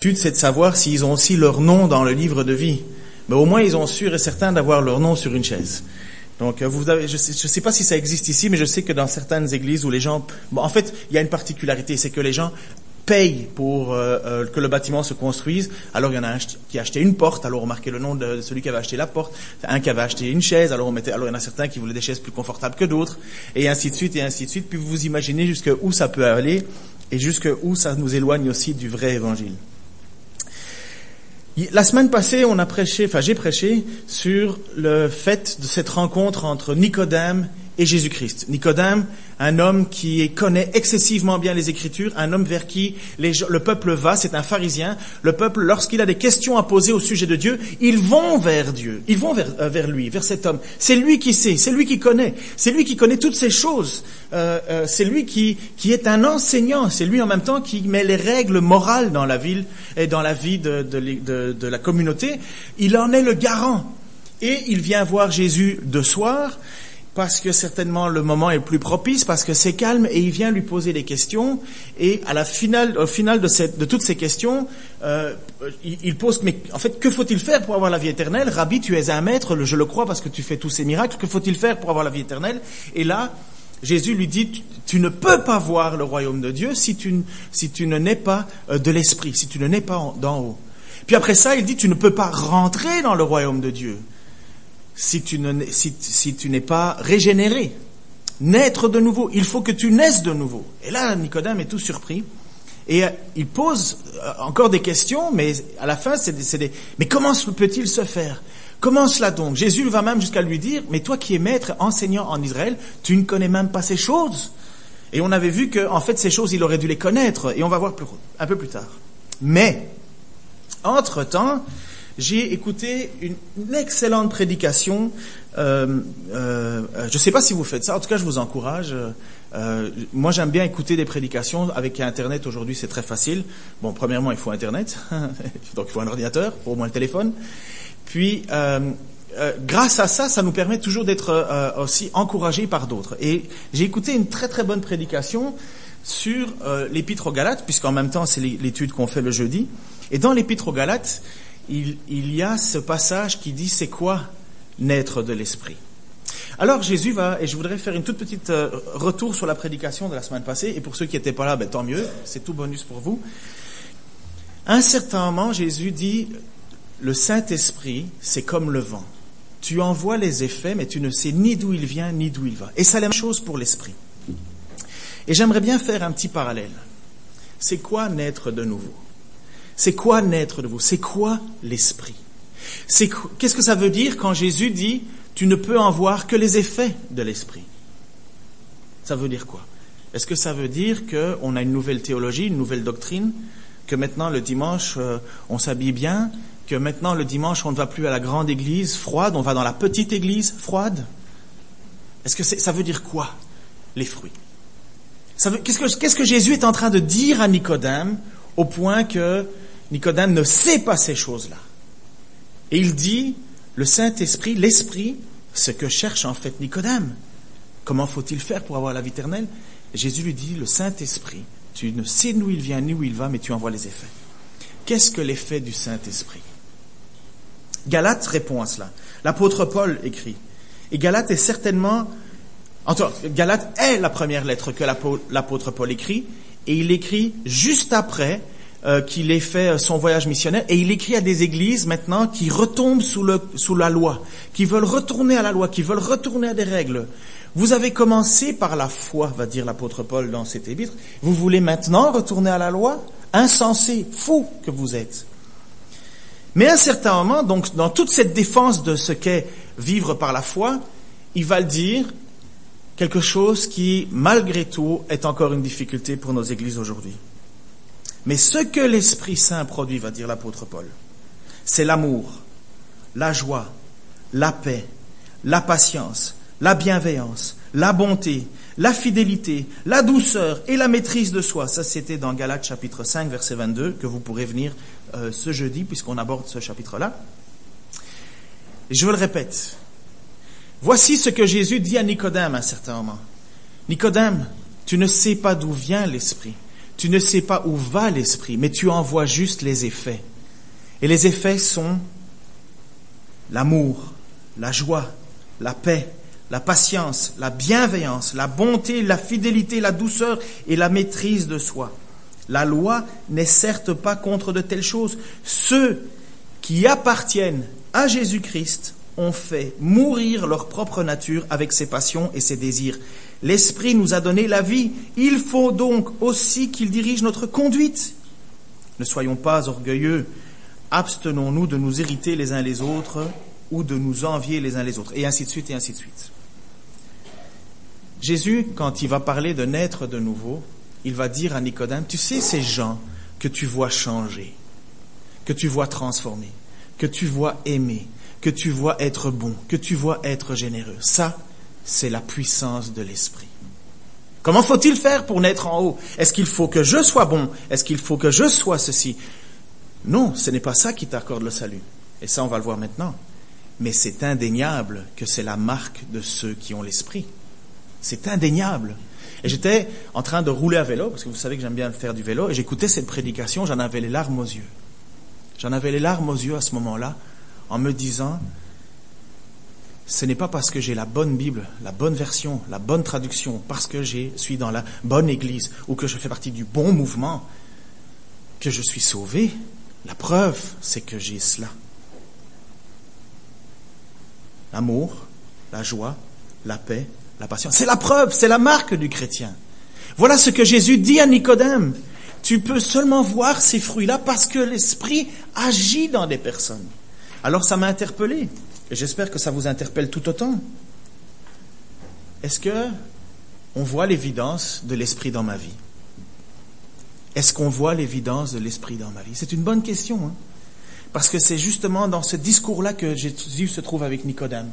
c'est de savoir s'ils ont aussi leur nom dans le livre de vie. Mais au moins, ils ont sûr et certain d'avoir leur nom sur une chaise. Donc, euh, vous avez, je ne sais, pas si ça existe ici, mais je sais que dans certaines églises où les gens... Bon, en fait, il y a une particularité, c'est que les gens payent pour euh, euh, que le bâtiment se construise. Alors, il y en a un qui a acheté une porte, alors on marquait le nom de celui qui avait acheté la porte. Un qui avait acheté une chaise, alors on mettait... Alors, il y en a certains qui voulaient des chaises plus confortables que d'autres, et ainsi de suite, et ainsi de suite. Puis, vous imaginez jusqu'où ça peut aller, et jusqu'où ça nous éloigne aussi du vrai évangile. La semaine passée, on a prêché, enfin j'ai prêché sur le fait de cette rencontre entre Nicodème et Jésus-Christ. Nicodème, un homme qui connaît excessivement bien les Écritures, un homme vers qui le peuple va, c'est un pharisien. Le peuple, lorsqu'il a des questions à poser au sujet de Dieu, ils vont vers Dieu, ils vont vers, euh, vers lui, vers cet homme. C'est lui qui sait, c'est lui qui connaît, c'est lui qui connaît toutes ces choses. Euh, euh, c'est lui qui, qui est un enseignant, c'est lui en même temps qui met les règles morales dans la ville et dans la vie de, de, de la communauté. Il en est le garant. Et il vient voir Jésus de soir parce que certainement le moment est plus propice, parce que c'est calme, et il vient lui poser des questions. Et à la finale, au final de, toutes ces questions, euh, il, pose, mais en fait, que faut-il faire pour avoir la vie éternelle? Rabbi, tu es un maître, je le crois, parce que tu fais tous ces miracles. Que faut-il faire pour avoir la vie éternelle? Et là, Jésus lui dit, tu, ne peux pas voir le royaume de Dieu si tu, si tu ne nais pas euh, de l'esprit, si tu ne nais pas d'en haut. Puis après ça, il dit, tu ne peux pas rentrer dans le royaume de Dieu si tu, ne, si, si n'es pas régénéré. Naître de nouveau, il faut que tu naisses de nouveau. Et là, Nicodème est tout surpris. Et euh, il pose euh, encore des questions, mais à la fin, c'est des, des, Mais comment peut-il se faire? Comment cela donc? Jésus va même jusqu'à lui dire, mais toi qui es maître, enseignant en Israël, tu ne connais même pas ces choses. Et on avait vu que, en fait, ces choses, il aurait dû les connaître, et on va voir plus, un peu plus tard. Mais, entre-temps, j'ai écouté une, excellente prédication. Euh, euh, je ne sais pas si vous faites ça, en tout cas je vous encourage. Euh, moi j'aime bien écouter des prédications. Avec Internet aujourd'hui c'est très facile. Bon, premièrement il faut Internet, donc il faut un ordinateur, au moins le téléphone. Puis grâce à ça, ça nous permet toujours d'être aussi encouragés par d'autres. Et j'ai écouté une très très bonne prédication sur l'épître aux Galates, puisqu'en même temps c'est l'étude qu'on fait le jeudi. Et dans l'épître aux Galates, il, y a ce passage qui dit c'est quoi naître de l'esprit? Alors Jésus va, et je voudrais faire une toute petite euh, retour sur la prédication de la semaine passée, et pour ceux qui n'étaient pas là, ben, tant mieux, c'est tout bonus pour vous. Un certain moment, Jésus dit, le Saint-Esprit, c'est comme le vent. Tu envoies les effets, mais tu ne sais ni d'où il vient, ni d'où il va. Et c'est la même chose pour l'Esprit. Et j'aimerais bien faire un petit parallèle. C'est quoi naître de nouveau? C'est quoi naître de vous? C'est quoi l'esprit? Qu'est-ce que ça veut dire quand Jésus dit tu ne peux en voir que les effets de l'esprit? Ça veut dire quoi? Est-ce que ça veut dire qu'on a une nouvelle théologie, une nouvelle doctrine Que maintenant le dimanche euh, on s'habille bien Que maintenant le dimanche on ne va plus à la grande église froide, on va dans la petite église froide? Est-ce que ça veut dire quoi Les fruits? Qu'est-ce que, qu'est-ce que Jésus est en train de dire à Nicodème au point que Nicodème ne sait pas ces choses-là. Et il dit, le Saint-Esprit, l'Esprit, ce que cherche en fait Nicodème. Comment faut-il faire pour avoir la vie éternelle? Jésus lui dit, le Saint-Esprit, tu ne sais d'où il vient ni où il va, mais tu envoies les effets. Qu'est-ce que l'effet du Saint-Esprit? Galate répond à cela. L'apôtre Paul écrit. Et Galate est certainement... Enfin, Galate est la première lettre que l'apôtre Paul écrit, et il écrit juste après euh, qu'il ait fait euh, son voyage missionnaire et il écrit à des églises maintenant qui retombent sous, le, sous la loi, qui veulent retourner à la loi, qui veulent retourner à des règles. Vous avez commencé par la foi, va dire l'apôtre Paul dans cet épître. Vous voulez maintenant retourner à la loi? Insensé, fou que vous êtes. Mais à un certain moment, donc dans toute cette défense de ce qu'est vivre par la foi, il va dire quelque chose qui, malgré tout, est encore une difficulté pour nos églises aujourd'hui. Mais ce que l'Esprit Saint produit, va dire l'apôtre Paul, c'est l'amour, la joie, la paix, la patience, la bienveillance, la bonté, la fidélité, la douceur et la maîtrise de soi. Ça, c'était dans Galates chapitre 5, verset 22, que vous pourrez venir euh, ce jeudi, puisqu'on aborde ce chapitre-là. Je vous le répète. Voici ce que Jésus dit à Nicodème à un certain moment. Nicodème, tu ne sais pas d'où vient l'Esprit tu ne sais pas où va l'Esprit, mais tu en vois juste les effets. Et les effets sont l'amour, la joie, la paix, la patience, la bienveillance, la bonté, la fidélité, la douceur et la maîtrise de soi. La loi n'est certes pas contre de telles choses. Ceux qui appartiennent à Jésus-Christ ont fait mourir leur propre nature avec ses passions et ses désirs. L'Esprit nous a donné la vie. Il faut donc aussi qu'il dirige notre conduite. Ne soyons pas orgueilleux. Abstenons-nous de nous irriter les uns les autres ou de nous envier les uns les autres. Et ainsi de suite, et ainsi de suite. Jésus, quand il va parler de naître de nouveau, il va dire à Nicodème, tu sais ces gens que tu vois changer, que tu vois transformer, que tu vois aimer, que tu vois être bon, que tu vois être généreux. Ça, c'est la puissance de l'esprit. Comment faut-il faire pour naître en haut? Est-ce qu'il faut que je sois bon? Est-ce qu'il faut que je sois ceci? Non, ce n'est pas ça qui t'accorde le salut. Et ça, on va le voir maintenant. Mais c'est indéniable que c'est la marque de ceux qui ont l'esprit. C'est indéniable. Et j'étais en train de rouler à vélo, parce que vous savez que j'aime bien faire du vélo, et j'écoutais cette prédication, j'en avais les larmes aux yeux. J'en avais les larmes aux yeux à ce moment-là, en me disant, ce n'est pas parce que j'ai la bonne Bible, la bonne version, la bonne traduction, parce que je suis dans la bonne Église ou que je fais partie du bon mouvement, que je suis sauvé. La preuve, c'est que j'ai cela. L'amour, la joie, la paix, la patience. C'est la preuve, c'est la marque du chrétien. Voilà ce que Jésus dit à Nicodème. Tu peux seulement voir ces fruits-là parce que l'Esprit agit dans des personnes. Alors ça m'a interpellé, et j'espère que ça vous interpelle tout autant. Est-ce que on voit l'évidence de l'Esprit dans ma vie? Est-ce qu'on voit l'évidence de l'Esprit dans ma vie? C'est une bonne question, hein parce que c'est justement dans ce discours-là que Jésus se trouve avec Nicodème.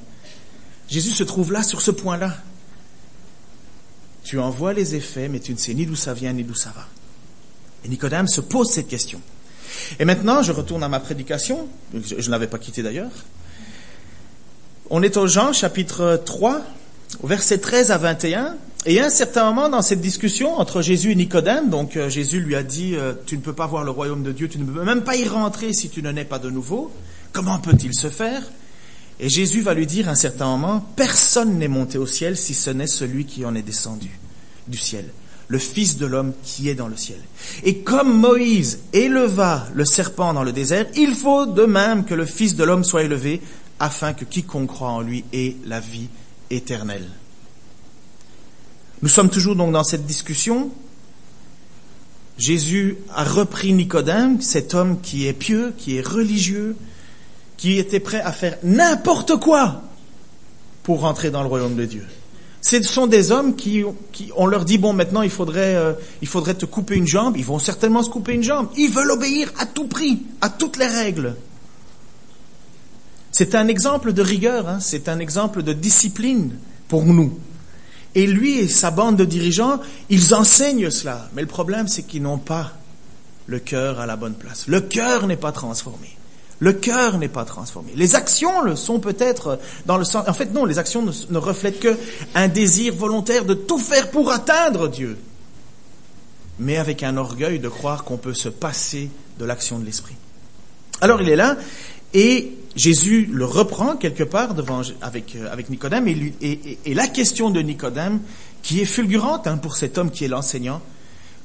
Jésus se trouve là sur ce point-là. Tu en vois les effets, mais tu ne sais ni d'où ça vient ni d'où ça va. Et Nicodème se pose cette question. Et maintenant, je retourne à ma prédication. Je, ne l'avais pas quittée d'ailleurs. On est au Jean chapitre 3, versets 13 à 21. Et à un certain moment dans cette discussion entre Jésus et Nicodème, donc euh, Jésus lui a dit, euh, tu ne peux pas voir le royaume de Dieu, tu ne peux même pas y rentrer si tu ne nais pas de nouveau. Comment peut-il se faire? Et Jésus va lui dire à un certain moment, personne n'est monté au ciel si ce n'est celui qui en est descendu du ciel, le Fils de l'homme qui est dans le ciel. Et comme Moïse éleva le serpent dans le désert, il faut de même que le Fils de l'homme soit élevé, afin que quiconque croit en lui ait la vie éternelle. Nous sommes toujours donc dans cette discussion. Jésus a repris Nicodème, cet homme qui est pieux, qui est religieux, qui étaient prêts à faire n'importe quoi pour rentrer dans le royaume de Dieu. Ce sont des hommes qui, qui on leur dit bon maintenant il faudrait euh, il faudrait te couper une jambe, ils vont certainement se couper une jambe. Ils veulent obéir à tout prix, à toutes les règles. C'est un exemple de rigueur, hein, c'est un exemple de discipline pour nous. Et lui et sa bande de dirigeants, ils enseignent cela. Mais le problème, c'est qu'ils n'ont pas le cœur à la bonne place. Le cœur n'est pas transformé. Le cœur n'est pas transformé. Les actions le sont peut-être dans le sens. En fait, non, les actions ne, reflètent que un désir volontaire de tout faire pour atteindre Dieu, mais avec un orgueil de croire qu'on peut se passer de l'action de l'esprit. Alors il est là et Jésus le reprend quelque part devant avec euh, avec Nicodème et, la question de Nicodème qui est fulgurante hein, pour cet homme qui est l'enseignant.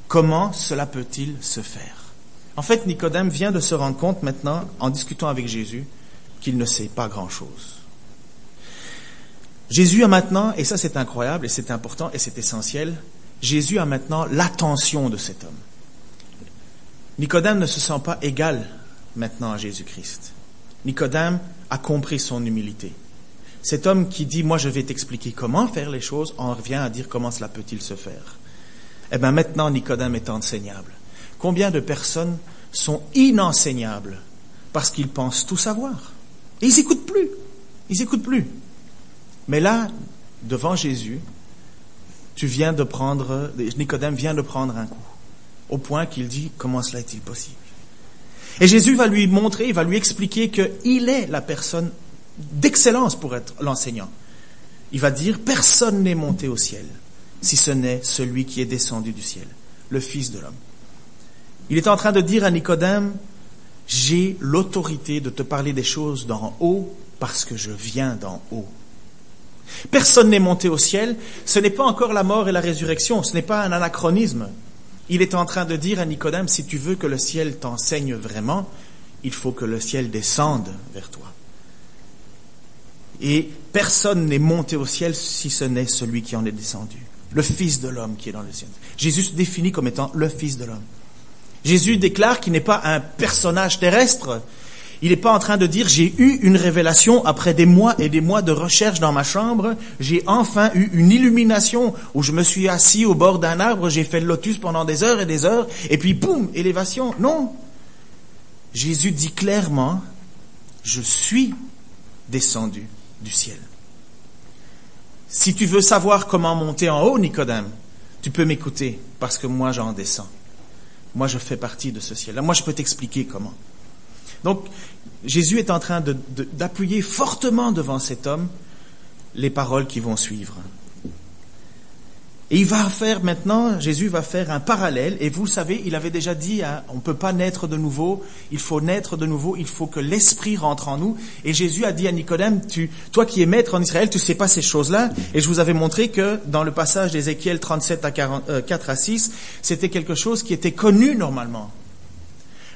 Comment cela peut-il se faire? En fait, Nicodème vient de se rendre compte maintenant, en discutant avec Jésus, qu'il ne sait pas grand-chose. Jésus a maintenant, et ça c'est incroyable, et c'est important, et c'est essentiel, Jésus a maintenant l'attention de cet homme. Nicodème ne se sent pas égal maintenant à Jésus-Christ. Nicodème a compris son humilité. Cet homme qui dit, moi je vais t'expliquer comment faire les choses, en revient à dire comment cela peut-il se faire. Eh bien maintenant, Nicodème est enseignable. Combien de personnes sont inenseignables parce qu'ils pensent tout savoir? Et ils n'écoutent plus. Ils n'écoutent plus. Mais là, devant Jésus, tu viens de prendre, Nicodème vient de prendre un coup, au point qu'il dit, comment cela est-il possible? Et Jésus va lui montrer, il va lui expliquer qu'il est la personne d'excellence pour être l'enseignant. Il va dire, personne n'est monté au ciel, si ce n'est celui qui est descendu du ciel, le Fils de l'homme. Il est en train de dire à Nicodème, j'ai l'autorité de te parler des choses d'en haut parce que je viens d'en haut. Personne n'est monté au ciel, ce n'est pas encore la mort et la résurrection, ce n'est pas un anachronisme. Il est en train de dire à Nicodème, si tu veux que le ciel t'enseigne vraiment, il faut que le ciel descende vers toi. Et personne n'est monté au ciel si ce n'est celui qui en est descendu, le Fils de l'homme qui est dans le ciel. Jésus se définit comme étant le Fils de l'homme. Jésus déclare qu'il n'est pas un personnage terrestre. Il n'est pas en train de dire j'ai eu une révélation après des mois et des mois de recherche dans ma chambre, j'ai enfin eu une illumination où je me suis assis au bord d'un arbre, j'ai fait le lotus pendant des heures et des heures, et puis boum, élévation. Non. Jésus dit clairement, je suis descendu du ciel. Si tu veux savoir comment monter en haut, Nicodème, tu peux m'écouter parce que moi j'en descends. Moi je fais partie de ce ciel-là. Moi je peux t'expliquer comment. Donc Jésus est en train d'appuyer fortement devant cet homme les paroles qui vont suivre. Et il va faire maintenant, Jésus va faire un parallèle, et vous savez, il avait déjà dit, hein, on ne peut pas naître de nouveau, il faut naître de nouveau, il faut que l'Esprit rentre en nous. Et Jésus a dit à Nicodème, tu, toi qui es maître en Israël, tu sais pas ces choses-là. Et je vous avais montré que dans le passage d'Ézéchiel 37 à 4 euh, à 6, c'était quelque chose qui était connu normalement.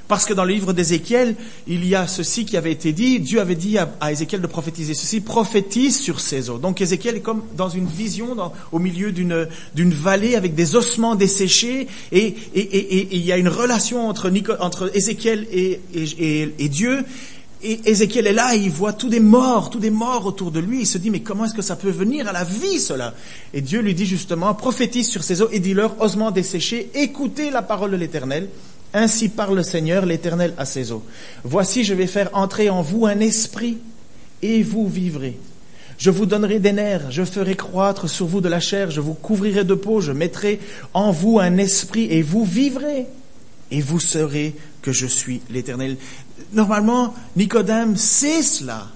Parce que dans le livre d'Ézéchiel, il y a ceci qui avait été dit. Dieu avait dit à, Ézéchiel de prophétiser ceci. Prophétise sur ces eaux. Donc Ézéchiel est comme dans une vision au milieu d'une, vallée avec des ossements desséchés. Et, il y a une relation entre, Ézéchiel et, Dieu. Et Ézéchiel est là et il voit tous des morts, tous des morts autour de lui. Il se dit, mais comment est-ce que ça peut venir à la vie, cela? Et Dieu lui dit justement, prophétise sur ces eaux et dis-leur, ossements desséchés, écoutez la parole de l'Éternel. Ainsi parle le Seigneur, l'Éternel, à ses eaux. Voici, je vais faire entrer en vous un esprit, et vous vivrez. Je vous donnerai des nerfs, je ferai croître sur vous de la chair, je vous couvrirai de peau, je mettrai en vous un esprit, et vous vivrez. Et vous saurez que je suis l'Éternel. Normalement, Nicodème sait cela.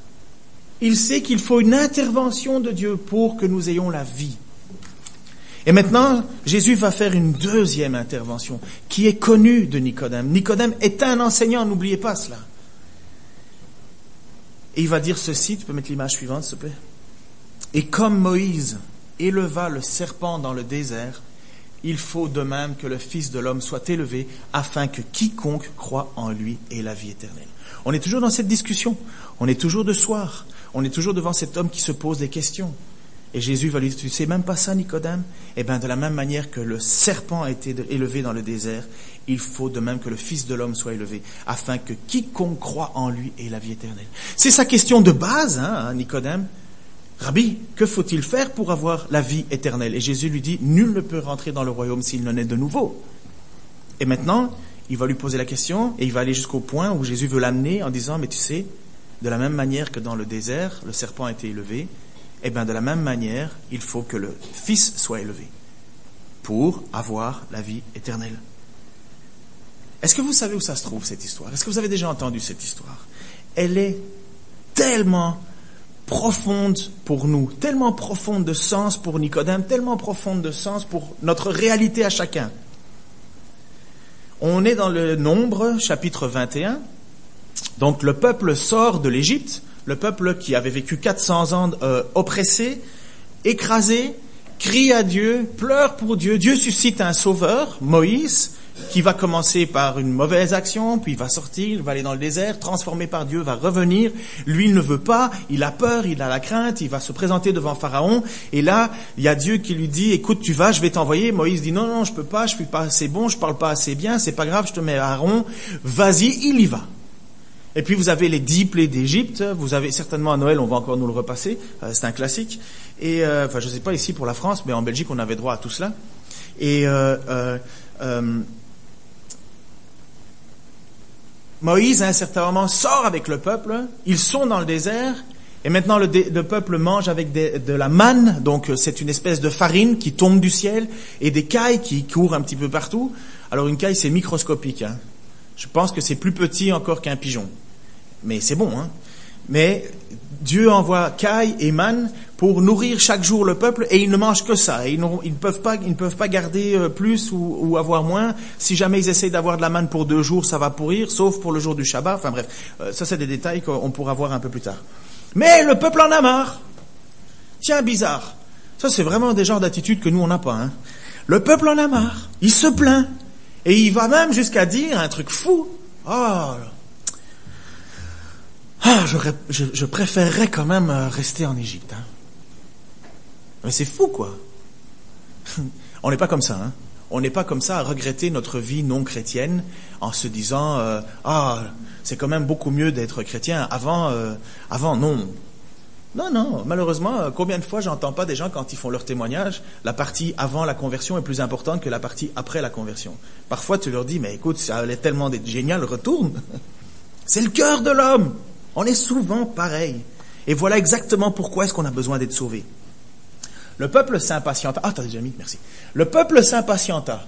Il sait qu'il faut une intervention de Dieu pour que nous ayons la vie. Et maintenant, Jésus va faire une deuxième intervention qui est connue de Nicodème. Nicodème est un enseignant, n'oubliez pas cela. Et il va dire ceci, tu peux mettre l'image suivante s'il te plaît. Et comme Moïse éleva le serpent dans le désert, il faut de même que le Fils de l'homme soit élevé afin que quiconque croit en lui ait la vie éternelle. On est toujours dans cette discussion, on est toujours de soir, on est toujours devant cet homme qui se pose des questions. Et Jésus va lui dire, tu sais même pas ça, Nicodème? Eh bien, de la même manière que le serpent a été élevé dans le désert, il faut de même que le Fils de l'homme soit élevé, afin que quiconque croit en lui ait la vie éternelle. C'est sa question de base, hein, Nicodème. Rabbi, que faut-il faire pour avoir la vie éternelle? Et Jésus lui dit, nul ne peut rentrer dans le royaume s'il n'en est de nouveau. Et maintenant, il va lui poser la question, et il va aller jusqu'au point où Jésus veut l'amener en disant, mais tu sais, de la même manière que dans le désert, le serpent a été élevé, eh bien, de la même manière, il faut que le Fils soit élevé pour avoir la vie éternelle. Est-ce que vous savez où ça se trouve, cette histoire? Est-ce que vous avez déjà entendu cette histoire? Elle est tellement profonde pour nous, tellement profonde de sens pour Nicodème, tellement profonde de sens pour notre réalité à chacun. On est dans le Nombre, chapitre 21. Donc le peuple sort de l'Égypte le peuple qui avait vécu 400 ans euh, oppressé, écrasé, crie à Dieu, pleure pour Dieu. Dieu suscite un sauveur, Moïse, qui va commencer par une mauvaise action, puis il va sortir, il va aller dans le désert, transformé par Dieu, va revenir. Lui, il ne veut pas, il a peur, il a la crainte, il va se présenter devant Pharaon. Et là, il y a Dieu qui lui dit, écoute, tu vas, je vais t'envoyer. Moïse dit, non, non, je peux pas, je suis pas assez bon, je parle pas assez bien, c'est pas grave, je te mets Aaron. Vas-y, il y va. Et puis vous avez les dix plaies d'Égypte. Vous avez certainement à Noël, on va encore nous le repasser. Euh, c'est un classique. Et euh, enfin, je ne sais pas ici pour la France, mais en Belgique, on avait droit à tout cela. Et euh, Moïse, à un certain moment, sort avec le peuple. Ils sont dans le désert. Et maintenant, le, peuple mange avec de la manne, donc c'est une espèce de farine qui tombe du ciel, et des cailles qui courent un petit peu partout. Alors une caille, c'est microscopique. Hein. Je pense que c'est plus petit encore qu'un pigeon. Mais c'est bon, hein. Mais Dieu envoie caille et manne pour nourrir chaque jour le peuple et ils ne mangent que ça. Et ils, ne peuvent pas, ils ne peuvent pas garder euh, plus ou, avoir moins. Si jamais ils essayent d'avoir de la manne pour deux jours, ça va pourrir, sauf pour le jour du Shabbat. Enfin bref, euh, ça c'est des détails qu'on pourra voir un peu plus tard. Mais le peuple en a marre. Tiens, bizarre. Ça c'est vraiment des genres d'attitudes que nous on n'a pas. Hein. Le peuple en a marre. Il se plaint. Et il va même jusqu'à dire un truc fou. Oh, ah, je, préférerais quand même euh, rester en Égypte. Hein. Mais c'est fou, quoi. On n'est pas comme ça. Hein. On n'est pas comme ça à regretter notre vie non chrétienne en se disant euh, ah c'est quand même beaucoup mieux d'être chrétien avant euh, avant non non non malheureusement euh, combien de fois j'entends pas des gens quand ils font leur témoignage la partie avant la conversion est plus importante que la partie après la conversion parfois tu leur dis mais écoute ça allait tellement d'être génial retourne c'est le cœur de l'homme on est souvent pareil et voilà exactement pourquoi est-ce qu'on a besoin d'être sauvé le peuple s'impatienta. Ah, t'as déjà mis, merci. Le peuple s'impatienta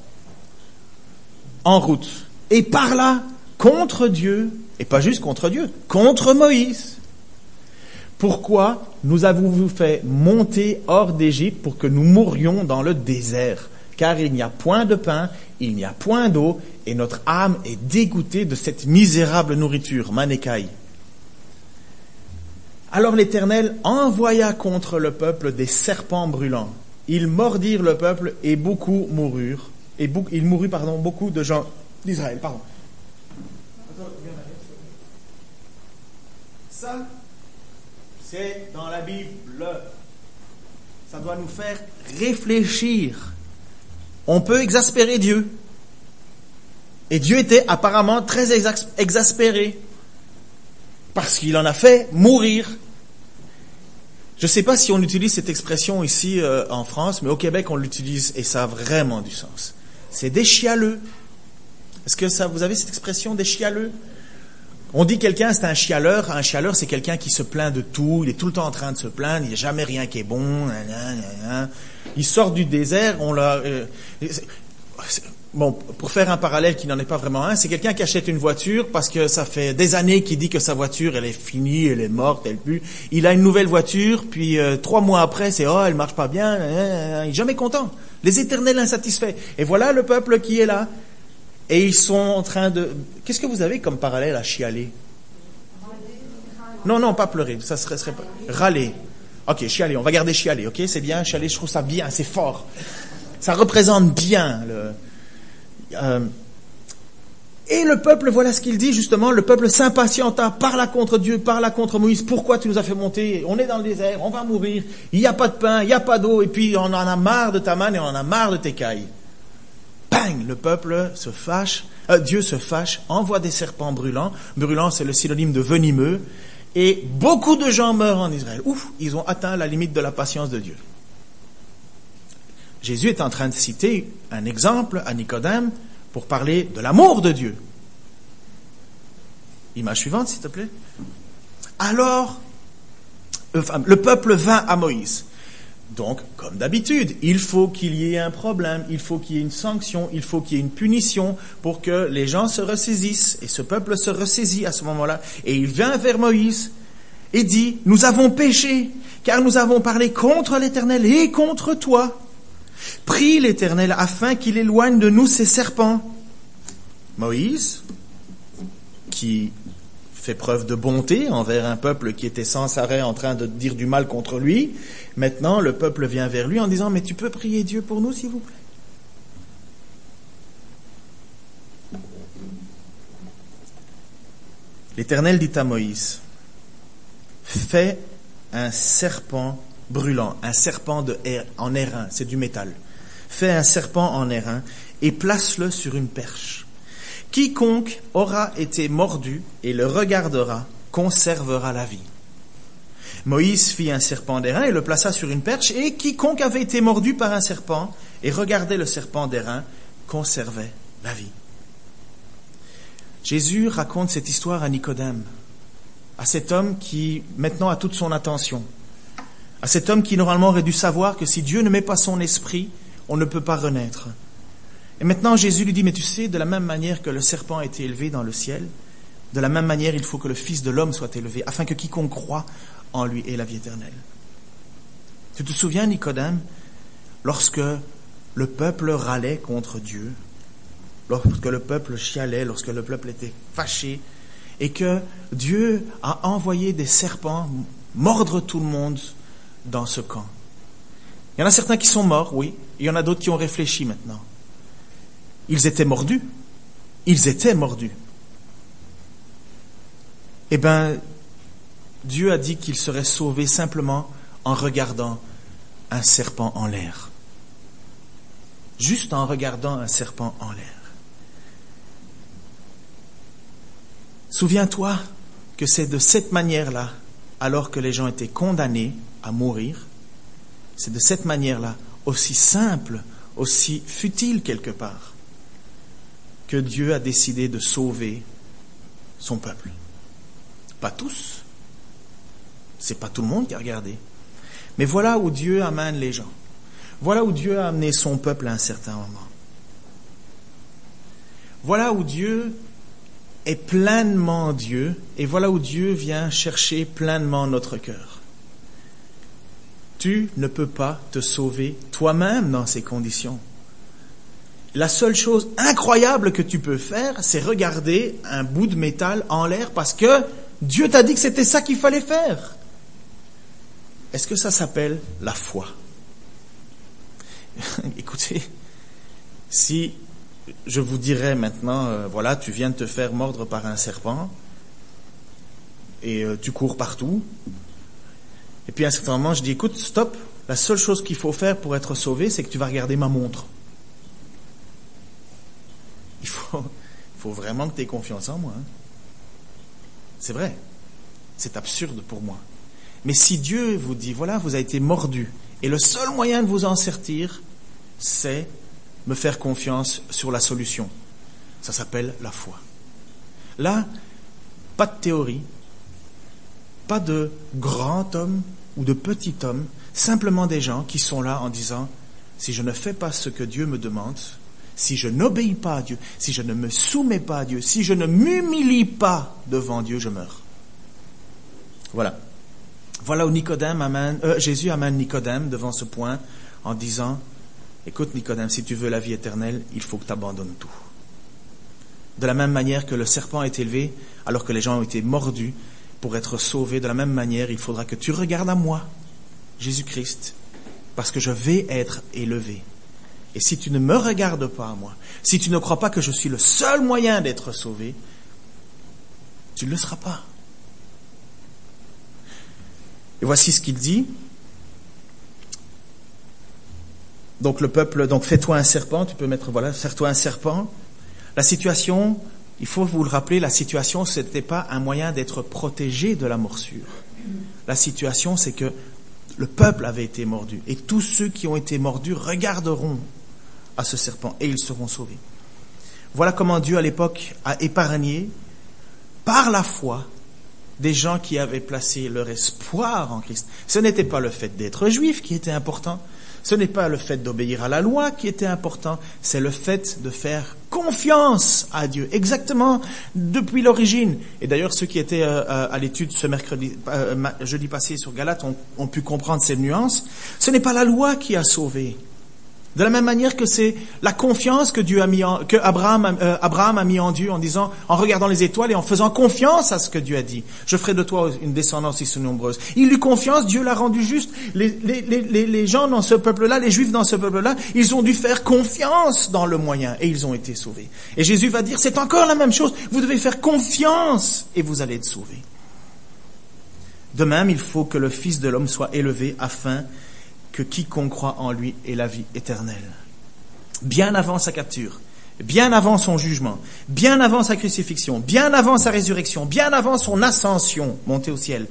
en route et parla contre Dieu, et pas juste contre Dieu, contre Moïse. Pourquoi nous avons-vous fait monter hors d'Égypte pour que nous mourions dans le désert? Car il n'y a point de pain, il n'y a point d'eau, et notre âme est dégoûtée de cette misérable nourriture. Manécaï. Alors l'Éternel envoya contre le peuple des serpents brûlants. Ils mordirent le peuple et beaucoup moururent. Et il mourut, pardon, beaucoup de gens d'Israël. Pardon. Ça, c'est dans la Bible. Ça doit nous faire réfléchir. On peut exaspérer Dieu. Et Dieu était apparemment très exaspéré parce qu'il en a fait mourir. Je ne sais pas si on utilise cette expression ici euh, en France, mais au Québec on l'utilise et ça a vraiment du sens. C'est des chialeux. Est-ce que ça, vous avez cette expression des chialeux? On dit quelqu'un c'est un chialeur. Un chialeur c'est quelqu'un qui se plaint de tout. Il est tout le temps en train de se plaindre. Il n'y a jamais rien qui est bon. Il sort du désert. On l'a. Euh, Bon, pour faire un parallèle qui n'en est pas vraiment un, c'est quelqu'un qui achète une voiture parce que ça fait des années qu'il dit que sa voiture, elle est finie, elle est morte, elle pue. Il a une nouvelle voiture, puis euh, trois mois après, c'est oh, elle marche pas bien, il est jamais content. Les éternels insatisfaits. Et voilà le peuple qui est là. Et ils sont en train de. Qu'est-ce que vous avez comme parallèle à chialer? Non, non, pas pleurer. Ça serait, râler. Ok, chialer. On va garder chialer. Ok, c'est bien. Chialer, je trouve ça bien. C'est fort. Ça représente bien le euh, et le peuple, voilà ce qu'il dit justement, le peuple s'impatienta, parla contre Dieu, parla contre Moïse, pourquoi tu nous as fait monter? On est dans le désert, on va mourir, il n'y a pas de pain, il n'y a pas d'eau, et puis on en a marre de ta manne et on en a marre de tes cailles. Bang Le peuple se fâche, euh, Dieu se fâche, envoie des serpents brûlants, brûlant c'est le synonyme de venimeux, et beaucoup de gens meurent en Israël. Ouf, ils ont atteint la limite de la patience de Dieu. Jésus est en train de citer un exemple à Nicodème pour parler de l'amour de Dieu. Image suivante, s'il te plaît. Alors, le peuple vint à Moïse. Donc, comme d'habitude, il faut qu'il y ait un problème, il faut qu'il y ait une sanction, il faut qu'il y ait une punition pour que les gens se ressaisissent. Et ce peuple se ressaisit à ce moment-là. Et il vient vers Moïse et dit, nous avons péché, car nous avons parlé contre l'Éternel et contre toi. Prie l'Éternel afin qu'il éloigne de nous ces serpents. Moïse, qui fait preuve de bonté envers un peuple qui était sans arrêt en train de dire du mal contre lui, maintenant le peuple vient vers lui en disant Mais tu peux prier Dieu pour nous, s'il vous plaît L'Éternel dit à Moïse, fais un serpent brûlant, un serpent en airain, c'est du métal. Fais un serpent en airain et place-le sur une perche. Quiconque aura été mordu et le regardera conservera la vie. Moïse fit un serpent d'airain et le plaça sur une perche, et quiconque avait été mordu par un serpent et regardait le serpent d'airain conservait la vie. Jésus raconte cette histoire à Nicodème, à cet homme qui maintenant a toute son attention à cet homme qui normalement aurait dû savoir que si Dieu ne met pas son esprit, on ne peut pas renaître. Et maintenant Jésus lui dit, mais tu sais, de la même manière que le serpent a été élevé dans le ciel, de la même manière il faut que le Fils de l'homme soit élevé, afin que quiconque croit en lui ait la vie éternelle. Tu te souviens, Nicodème, lorsque le peuple râlait contre Dieu, lorsque le peuple chialait, lorsque le peuple était fâché, et que Dieu a envoyé des serpents mordre tout le monde dans ce camp? Il y en a certains qui sont morts, oui, il y en a d'autres qui ont réfléchi maintenant. Ils étaient mordus. Ils étaient mordus. Eh bien, Dieu a dit qu'ils seraient sauvés simplement en regardant un serpent en l'air. Juste en regardant un serpent en l'air. Souviens-toi que c'est de cette manière-là, alors que les gens étaient condamnés à mourir, c'est de cette manière-là, aussi simple, aussi futile quelque part, que Dieu a décidé de sauver son peuple. Pas tous. C'est pas tout le monde qui a regardé. Mais voilà où Dieu amène les gens. Voilà où Dieu a amené son peuple à un certain moment. Voilà où Dieu est pleinement Dieu, et voilà où Dieu vient chercher pleinement notre cœur. Tu ne peux pas te sauver toi-même dans ces conditions. La seule chose incroyable que tu peux faire, c'est regarder un bout de métal en l'air parce que Dieu t'a dit que c'était ça qu'il fallait faire. Est-ce que ça s'appelle la foi? Écoutez, si je vous dirais maintenant, euh, voilà, tu viens de te faire mordre par un serpent et euh, tu cours partout, et puis à un certain moment, je dis, écoute, stop, la seule chose qu'il faut faire pour être sauvé, c'est que tu vas regarder ma montre. Il faut, faut vraiment que tu aies confiance en moi. Hein. C'est vrai. C'est absurde pour moi. Mais si Dieu vous dit, voilà, vous avez été mordu, et le seul moyen de vous en sortir, c'est me faire confiance sur la solution. Ça s'appelle la foi. Là, pas de théorie, pas de grand homme ou de petit homme, simplement des gens qui sont là en disant, si je ne fais pas ce que Dieu me demande, si je n'obéis pas à Dieu, si je ne me soumets pas à Dieu, si je ne m'humilie pas devant Dieu, je meurs. Voilà. Voilà où Nicodème amène, euh, Jésus amène Nicodème devant ce point en disant, écoute Nicodème, si tu veux la vie éternelle, il faut que tu abandonnes tout. De la même manière que le serpent est élevé, alors que les gens ont été mordus, pour être sauvés, de la même manière, il faudra que tu regardes à moi, Jésus-Christ, parce que je vais être élevé. Et si tu ne me regardes pas à moi, si tu ne crois pas que je suis le seul moyen d'être sauvé, tu ne le seras pas. Et voici ce qu'il dit. Donc le peuple, donc fais-toi un serpent, tu peux mettre, voilà, fais-toi un serpent. La situation, il faut vous le rappeler, la situation, ce n'était pas un moyen d'être protégé de la morsure. La situation, c'est que le peuple avait été mordu. Et tous ceux qui ont été mordus regarderont à ce serpent et ils seront sauvés. Voilà comment Dieu à l'époque a épargné par la foi des gens qui avaient placé leur espoir en Christ. Ce n'était pas le fait d'être juif qui était important, ce n'est pas le fait d'obéir à la loi qui était important, c'est le fait de faire confiance à Dieu, exactement depuis l'origine. Et d'ailleurs, ceux qui étaient euh, euh, à l'étude ce mercredi, euh, jeudi passé sur Galate ont, ont pu comprendre ces nuances. Ce n'est pas la loi qui a sauvé, de la même manière que c'est la confiance que Dieu a mis en, que Abraham, euh, Abraham a mis en Dieu en disant, en regardant les étoiles et en faisant confiance à ce que Dieu a dit. Je ferai de toi une descendance si nombreuse. Il eut confiance, Dieu l'a rendu juste. Les, les gens dans ce peuple-là, les Juifs dans ce peuple-là, ils ont dû faire confiance dans le moyen et ils ont été sauvés. Et Jésus va dire, c'est encore la même chose. Vous devez faire confiance et vous allez être sauvés. De même, il faut que le Fils de l'homme soit élevé afin que quiconque croit en lui ait la vie éternelle. Bien avant sa capture, bien avant son jugement, bien avant sa crucifixion, bien avant sa résurrection, bien avant son ascension montée au ciel,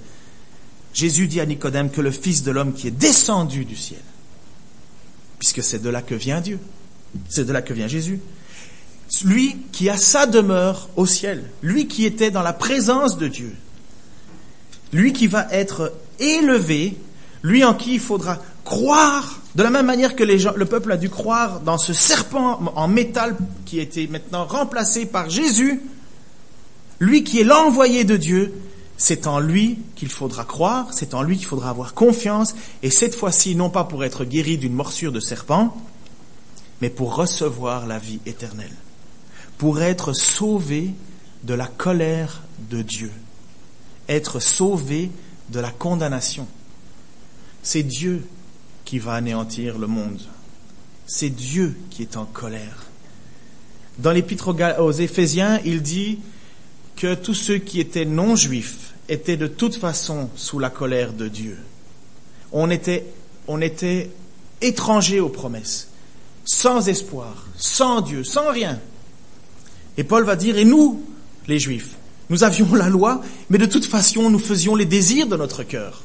Jésus dit à Nicodème que le Fils de l'homme qui est descendu du ciel, puisque c'est de là que vient Dieu, c'est de là que vient Jésus, lui qui a sa demeure au ciel, lui qui était dans la présence de Dieu, lui qui va être élevé, lui en qui il faudra croire de la même manière que le peuple a dû croire dans ce serpent en métal qui a été maintenant remplacé par Jésus, lui qui est l'envoyé de Dieu, C'est en lui qu'il faudra croire, c'est en lui qu'il faudra avoir confiance, et cette fois-ci, non pas pour être guéri d'une morsure de serpent, mais pour recevoir la vie éternelle, pour être sauvé de la colère de Dieu, être sauvé de la condamnation. C'est Dieu qui va anéantir le monde. C'est Dieu qui est en colère. Dans l'épître aux Éphésiens, il dit que tous ceux qui étaient non juifs était de toute façon sous la colère de Dieu. On était, on était étrangers aux promesses, sans espoir, sans Dieu, sans rien. Et Paul va dire, et nous, les Juifs, nous avions la loi, mais de toute façon, nous faisions les désirs de notre cœur.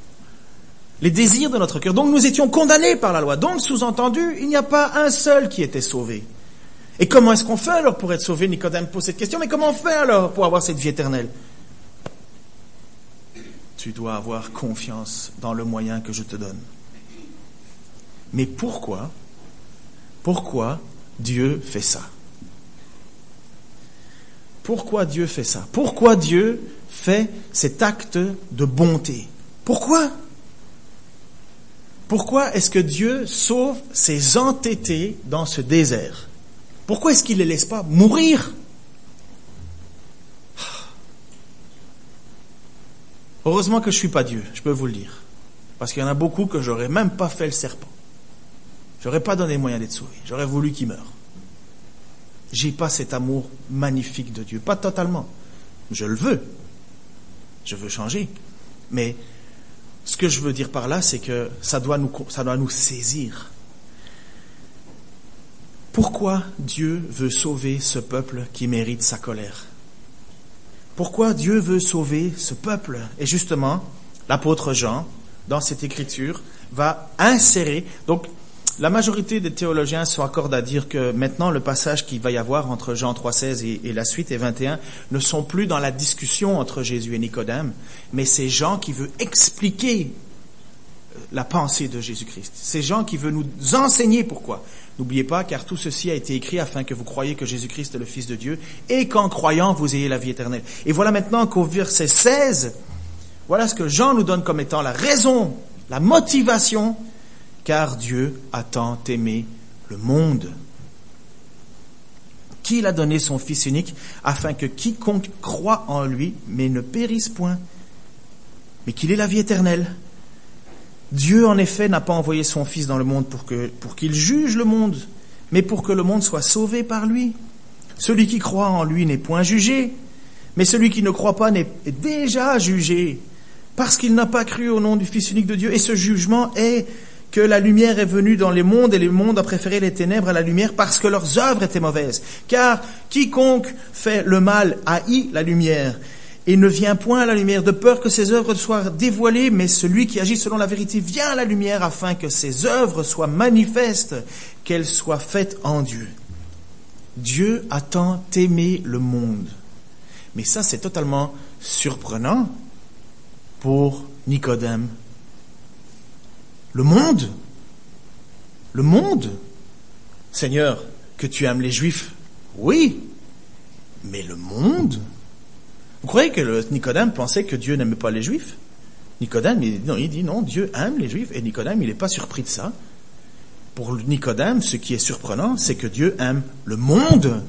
Les désirs de notre cœur. Donc nous étions condamnés par la loi. Donc, sous-entendu, il n'y a pas un seul qui était sauvé. Et comment est-ce qu'on fait alors pour être sauvé Nicodème pose cette question, mais comment on fait alors pour avoir cette vie éternelle? Tu dois avoir confiance dans le moyen que je te donne. Mais pourquoi Pourquoi Dieu fait ça? Pourquoi Dieu fait ça? Pourquoi Dieu fait cet acte de bonté? Pourquoi? Pourquoi est-ce que Dieu sauve ses entêtés dans ce désert? Pourquoi est-ce qu'il ne les laisse pas mourir? Heureusement que je suis pas Dieu, je peux vous le dire. Parce qu'il y en a beaucoup que j'aurais même pas fait le serpent. J'aurais pas donné moyen d'être sauvé. J'aurais voulu qu'il meure. J'ai pas cet amour magnifique de Dieu. Pas totalement. Je le veux. Je veux changer. Mais ce que je veux dire par là, c'est que ça doit nous, saisir. Pourquoi Dieu veut sauver ce peuple qui mérite sa colère? Pourquoi Dieu veut sauver ce peuple? Et justement, l'apôtre Jean, dans cette écriture, va insérer. Donc, la majorité des théologiens sont accordent à dire que maintenant le passage qu'il va y avoir entre Jean 3,16 et, et la suite et 21 ne sont plus dans la discussion entre Jésus et Nicodème, mais c'est Jean qui veut expliquer la pensée de Jésus-Christ. C'est Jean qui veut nous enseigner pourquoi. N'oubliez pas, car tout ceci a été écrit afin que vous croyiez que Jésus-Christ est le Fils de Dieu et qu'en croyant, vous ayez la vie éternelle. Et voilà maintenant qu'au verset 16, voilà ce que Jean nous donne comme étant la raison, la motivation, car Dieu a tant aimé le monde qu'il a donné son Fils unique, afin que quiconque croit en lui, mais ne périsse point, mais qu'il ait la vie éternelle? Dieu, en effet, n'a pas envoyé son Fils dans le monde pour qu'il pour qu'il juge le monde, mais pour que le monde soit sauvé par lui. Celui qui croit en lui n'est point jugé, mais celui qui ne croit pas est déjà jugé, parce qu'il n'a pas cru au nom du Fils unique de Dieu. Et ce jugement est que la lumière est venue dans les mondes et les mondes a préféré les ténèbres à la lumière parce que leurs œuvres étaient mauvaises. Car quiconque fait le mal haït la lumière et ne vient point à la lumière de peur que ses œuvres soient dévoilées, mais celui qui agit selon la vérité vient à la lumière afin que ses œuvres soient manifestes, qu'elles soient faites en Dieu. Dieu a tant aimé le monde. Mais ça, c'est totalement surprenant pour Nicodème. Le monde Le monde Seigneur, que tu aimes les Juifs Oui, mais le monde. Vous croyez que le Nicodème pensait que Dieu n'aimait pas les Juifs? Nicodème, non, il dit non, Dieu aime les Juifs, et Nicodème, il n'est pas surpris de ça. Pour Nicodème, ce qui est surprenant, c'est que Dieu aime le monde,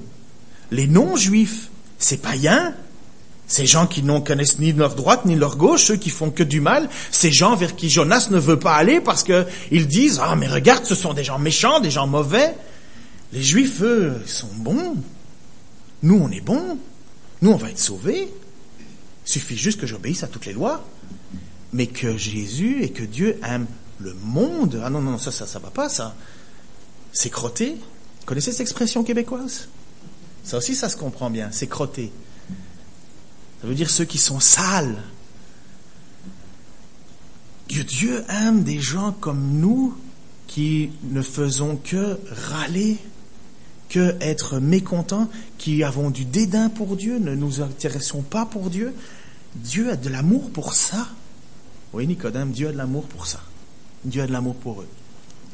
les non-juifs, ces païens, ces gens qui n'ont connaissent ni leur droite ni leur gauche, ceux qui font que du mal, ces gens vers qui Jonas ne veut pas aller parce qu'ils disent ah mais regarde, ce sont des gens méchants, des gens mauvais. Les Juifs eux, sont bons. Nous on est bons. Nous on va être sauvés. Il suffit juste que j'obéisse à toutes les lois. Mais que Jésus et que Dieu aiment le monde. Ah non, non, ça, ça, ça va pas, ça. C'est crotté. Connaissez cette expression québécoise? Ça aussi, ça se comprend bien. C'est crotté. Ça veut dire ceux qui sont sales. Que Dieu aime des gens comme nous qui ne faisons que râler, que être mécontents, qui avons du dédain pour Dieu, ne nous intéressons pas pour Dieu, Dieu a de l'amour pour ça. Oui, Nicodème, Dieu a de l'amour pour ça. Dieu a de l'amour pour eux.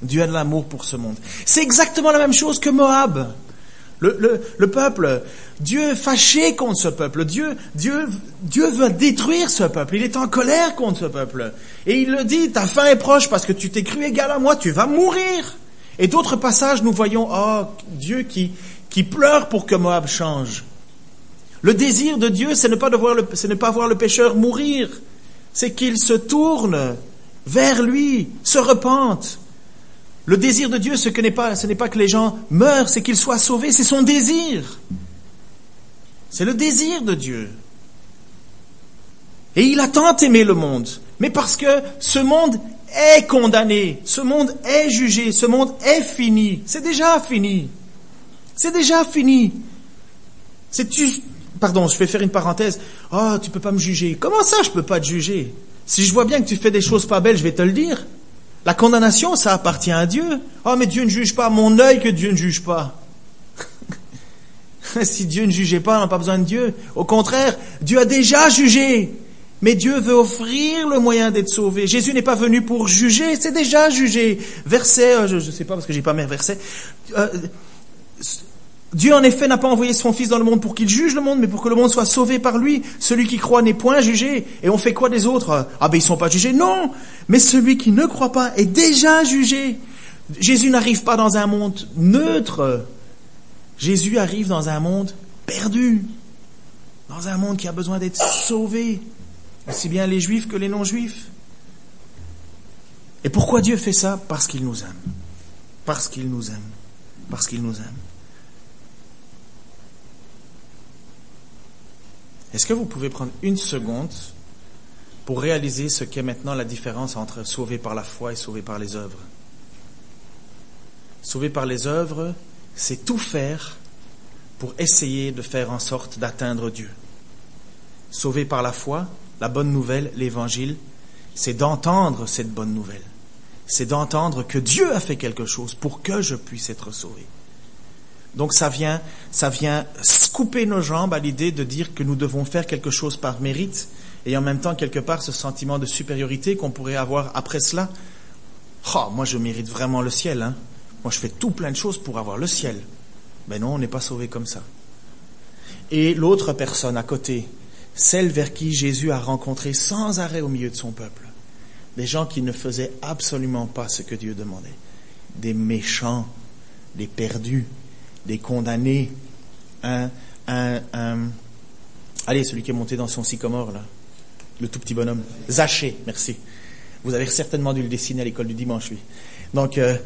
Dieu a de l'amour pour ce monde. C'est exactement la même chose que Moab. Le, le, le, peuple, Dieu est fâché contre ce peuple. Dieu, Dieu, veut détruire ce peuple. Il est en colère contre ce peuple. Et il le dit, ta fin est proche parce que tu t'es cru égal à moi, tu vas mourir. Et d'autres passages, nous voyons, oh, Dieu qui, pleure pour que Moab change. Le désir de Dieu, c'est ne pas de voir le, c'est ne pas voir le pécheur mourir. C'est qu'il se tourne vers lui, se repente. Le désir de Dieu, ce, n'est pas que les gens meurent, c'est qu'ils soient sauvés, c'est son désir. C'est le désir de Dieu. Et il a tant aimé le monde, mais parce que ce monde est condamné, ce monde est jugé, ce monde est fini, c'est déjà fini. C'est déjà fini. C'est tu, pardon, je vais faire une parenthèse. Oh, tu peux pas me juger. Comment ça, je peux pas te juger? Si je vois bien que tu fais des choses pas belles, je vais te le dire. La condamnation, ça appartient à Dieu. Oh, mais Dieu ne juge pas. Mon œil que Dieu ne juge pas. si Dieu ne jugeait pas, on n'a pas besoin de Dieu. Au contraire, Dieu a déjà jugé. Mais Dieu veut offrir le moyen d'être sauvé. Jésus n'est pas venu pour juger, c'est déjà jugé. Verset, euh, je ne sais pas parce que j'ai pas mes versets. Euh, Dieu en effet n'a pas envoyé son Fils dans le monde pour qu'il juge le monde, mais pour que le monde soit sauvé par lui. Celui qui croit n'est point jugé. Et on fait quoi des autres? Ah ben ils sont pas jugés. Non, mais celui qui ne croit pas est déjà jugé. Jésus n'arrive pas dans un monde neutre. Jésus arrive dans un monde perdu, dans un monde qui a besoin d'être sauvé, aussi bien les juifs que les non-juifs. Et pourquoi Dieu fait ça? Parce qu'il nous aime. Parce qu'il nous aime. Parce qu'il nous aime. Est-ce que vous pouvez prendre une seconde pour réaliser ce qu'est maintenant la différence entre sauvé par la foi et sauvé par les œuvres Sauvé par les œuvres, c'est tout faire pour essayer de faire en sorte d'atteindre Dieu. Sauvé par la foi, la bonne nouvelle, l'évangile, c'est d'entendre cette bonne nouvelle. C'est d'entendre que Dieu a fait quelque chose pour que je puisse être sauvé. Donc ça vient, ça vient couper nos jambes à l'idée de dire que nous devons faire quelque chose par mérite et en même temps quelque part ce sentiment de supériorité qu'on pourrait avoir après cela. Oh, moi je mérite vraiment le ciel. Hein. Moi je fais tout plein de choses pour avoir le ciel. Mais non, on n'est pas sauvé comme ça. Et l'autre personne à côté, celle vers qui Jésus a rencontré sans arrêt au milieu de son peuple, des gens qui ne faisaient absolument pas ce que Dieu demandait, des méchants, des perdus, des condamnés. Un, un, un, allez, celui qui est monté dans son sycomore, là, le tout petit bonhomme, Zaché, merci. Vous avez certainement dû le dessiner à l'école du dimanche, lui. Donc, euh,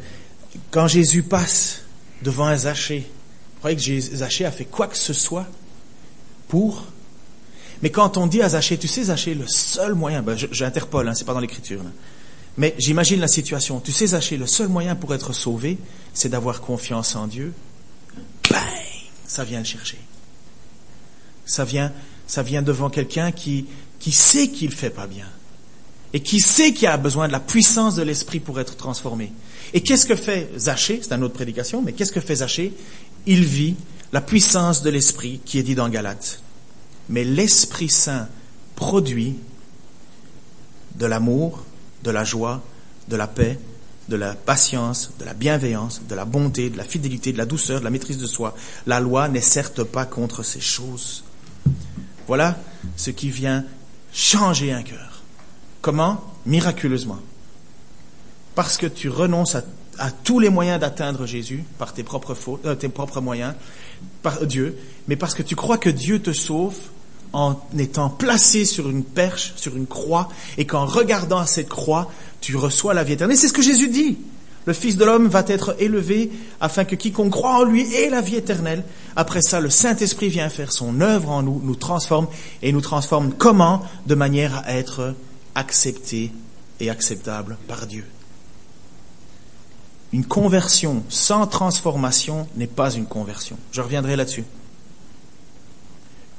quand Jésus passe devant un Zaché, vous croyez que Zaché a fait quoi que ce soit pour? Mais quand on dit à Zaché, tu sais, Zaché, le seul moyen, ben, j'interpole, hein, c'est pas dans l'écriture, mais j'imagine la situation. Tu sais, Zaché, le seul moyen pour être sauvé, c'est d'avoir confiance en Dieu ça vient le chercher. Ça vient, ça vient devant quelqu'un qui, qui sait qu'il fait pas bien. Et qui sait qu'il a besoin de la puissance de l'esprit pour être transformé. Et qu'est-ce que fait Zachée? C'est une autre prédication, mais qu'est-ce que fait Zachée? Il vit la puissance de l'esprit qui est dit dans Galate. Mais l'Esprit Saint produit de l'amour, de la joie, de la paix, de la patience, de la bienveillance, de la bonté, de la fidélité, de la douceur, de la maîtrise de soi. La loi n'est certes pas contre ces choses. Voilà ce qui vient changer un cœur. Comment? Miraculeusement. Parce que tu renonces à, tous les moyens d'atteindre Jésus par tes propres, euh, tes propres moyens, par Dieu, mais parce que tu crois que Dieu te sauve en étant placé sur une perche, sur une croix, et qu'en regardant à cette croix, tu reçois la vie éternelle. C'est ce que Jésus dit. Le Fils de l'homme va être élevé afin que quiconque croit en lui ait la vie éternelle. Après ça, le Saint-Esprit vient faire son œuvre en nous, nous transforme, et nous transforme comment? De manière à être accepté et acceptable par Dieu. Une conversion sans transformation n'est pas une conversion. Je reviendrai là-dessus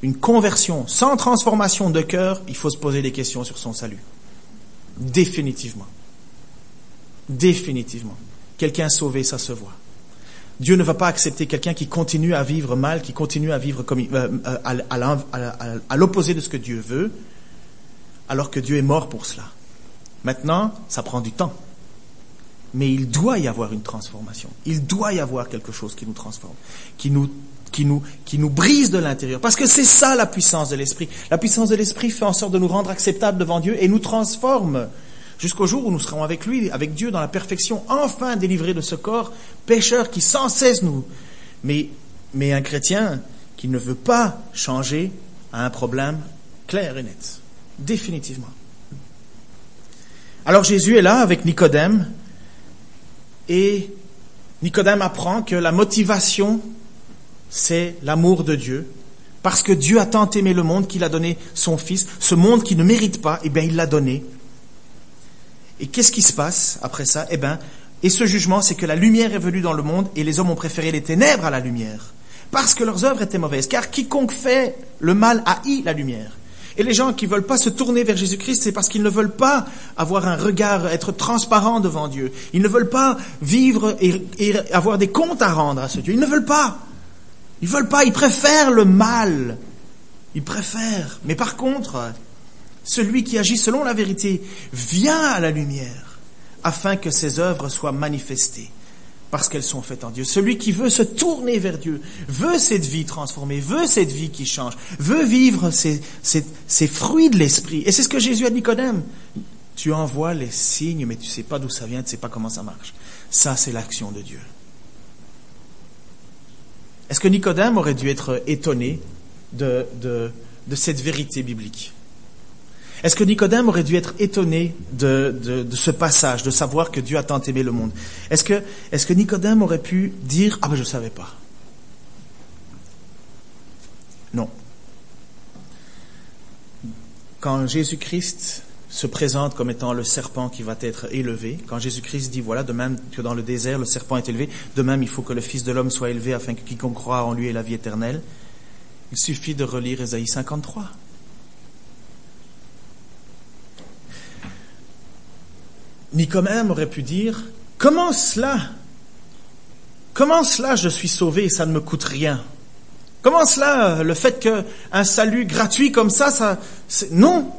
une conversion sans transformation de cœur, il faut se poser des questions sur son salut. Définitivement. Définitivement. Quelqu'un sauvé, ça se voit. Dieu ne va pas accepter quelqu'un qui continue à vivre mal, qui continue à vivre comme, euh, euh, à l'opposé de ce que Dieu veut, alors que Dieu est mort pour cela. Maintenant, ça prend du temps. mais il doit y avoir une transformation. Il doit y avoir quelque chose qui nous transforme, qui nous, qui nous, qui nous brise de l'intérieur. Parce que c'est ça la puissance de l'esprit. La puissance de l'esprit fait en sorte de nous rendre acceptables devant Dieu et nous transforme jusqu'au jour où nous serons avec lui, avec Dieu dans la perfection, enfin délivrés de ce corps pécheur qui sans cesse nous. Mais, mais un chrétien qui ne veut pas changer a un problème clair et net, définitivement. Alors Jésus est là avec Nicodème et Nicodème apprend que la motivation, c'est l'amour de Dieu. Parce que Dieu a tant aimé le monde qu'il a donné son Fils. Ce monde qui ne mérite pas, eh bien, il l'a donné. Et qu'est-ce qui se passe après ça? Eh bien, et ce jugement, c'est que la lumière est venue dans le monde et les hommes ont préféré les ténèbres à la lumière. Parce que leurs œuvres étaient mauvaises. Car quiconque fait le mal haït la lumière. Et les gens qui veulent pas se tourner vers Jésus-Christ, c'est parce qu'ils ne veulent pas avoir un regard, être transparent devant Dieu. Ils ne veulent pas vivre et, avoir des comptes à rendre à ce Dieu. Ils ne veulent pas. Ils veulent pas. Ils préfèrent le mal. Ils préfèrent. Mais par contre, celui qui agit selon la vérité vient à la lumière afin que ses œuvres soient manifestées parce qu'elles sont faites en Dieu. Celui qui veut se tourner vers Dieu, veut cette vie transformée, veut cette vie qui change, veut vivre ces, fruits de l'esprit. Et c'est ce que Jésus a dit Nicodème. Tu envoies les signes, mais tu ne sais pas d'où ça vient, tu ne sais pas comment ça marche. Ça, c'est l'action de Dieu. Est-ce que Nicodème aurait dû être étonné de cette vérité biblique? Est-ce que Nicodème aurait dû être étonné de, ce passage, de savoir que Dieu a tant aimé le monde? Est-ce que, Nicodème aurait pu dire Ah ben je ne savais pas Non. Quand Jésus-Christ se présente comme étant le serpent qui va être élevé, quand Jésus-Christ dit voilà, de même que dans le désert le serpent est élevé, de même il faut que le Fils de l'homme soit élevé afin que quiconque croit en lui ait la vie éternelle, il suffit de relire Ésaïe 53. Nicomème aurait pu dire, comment cela? Comment cela je suis sauvé et ça ne me coûte rien? Comment cela, le fait qu'un salut gratuit comme ça, ça, non,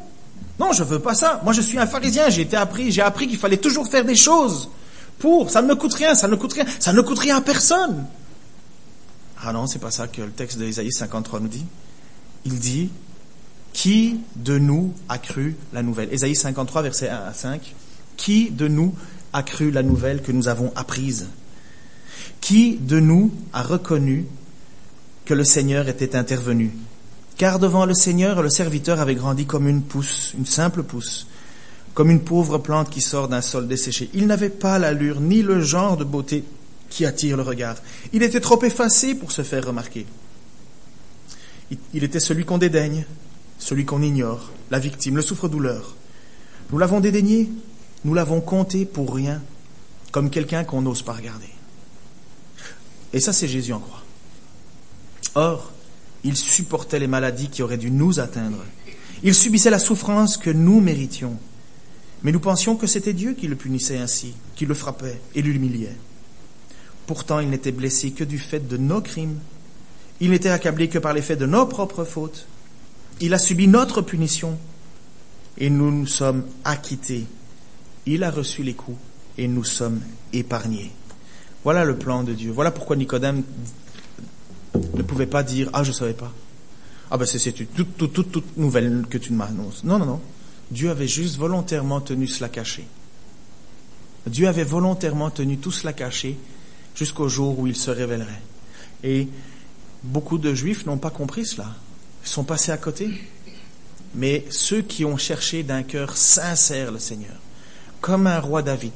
non, je veux pas ça. Moi, je suis un pharisien. J'ai été appris, j'ai appris qu'il fallait toujours faire des choses pour. Ça ne me coûte rien, ça ne coûte rien, ça ne coûte rien à personne. Ah non, c'est pas ça que le texte d'Ésaïe 53 nous dit. Il dit, qui de nous a cru la nouvelle? Ésaïe 53, verset 1 à 5. Qui de nous a cru la nouvelle que nous avons apprise? Qui de nous a reconnu que le Seigneur était intervenu? Car devant le Seigneur, le serviteur avait grandi comme une pousse, une simple pousse, comme une pauvre plante qui sort d'un sol desséché. Il n'avait pas l'allure ni le genre de beauté qui attire le regard. Il était trop effacé pour se faire remarquer. Il était celui qu'on dédaigne, celui qu'on ignore, la victime, le souffre-douleur. Nous l'avons dédaigné, nous l'avons compté pour rien, comme quelqu'un qu'on n'ose pas regarder. Et ça, c'est Jésus en croix. Or, il supportait les maladies qui auraient dû nous atteindre. Il subissait la souffrance que nous méritions. Mais nous pensions que c'était Dieu qui le punissait ainsi, qui le frappait et l'humiliait. Pourtant, il n'était blessé que du fait de nos crimes. Il n'était accablé que par l'effet de nos propres fautes. Il a subi notre punition et nous nous sommes acquittés il a reçu les coups et nous sommes épargnés. Voilà le plan de Dieu. Voilà pourquoi Nicodème ne pouvait pas dire Ah, je ne savais pas. Ah, ben c'est toute, nouvelle que tu m'annonces. Non, non, non. Dieu avait juste volontairement tenu cela caché. Dieu avait volontairement tenu tout cela caché jusqu'au jour où il se révélerait. Et beaucoup de juifs n'ont pas compris cela. Ils sont passés à côté. Mais ceux qui ont cherché d'un cœur sincère le Seigneur, comme un roi David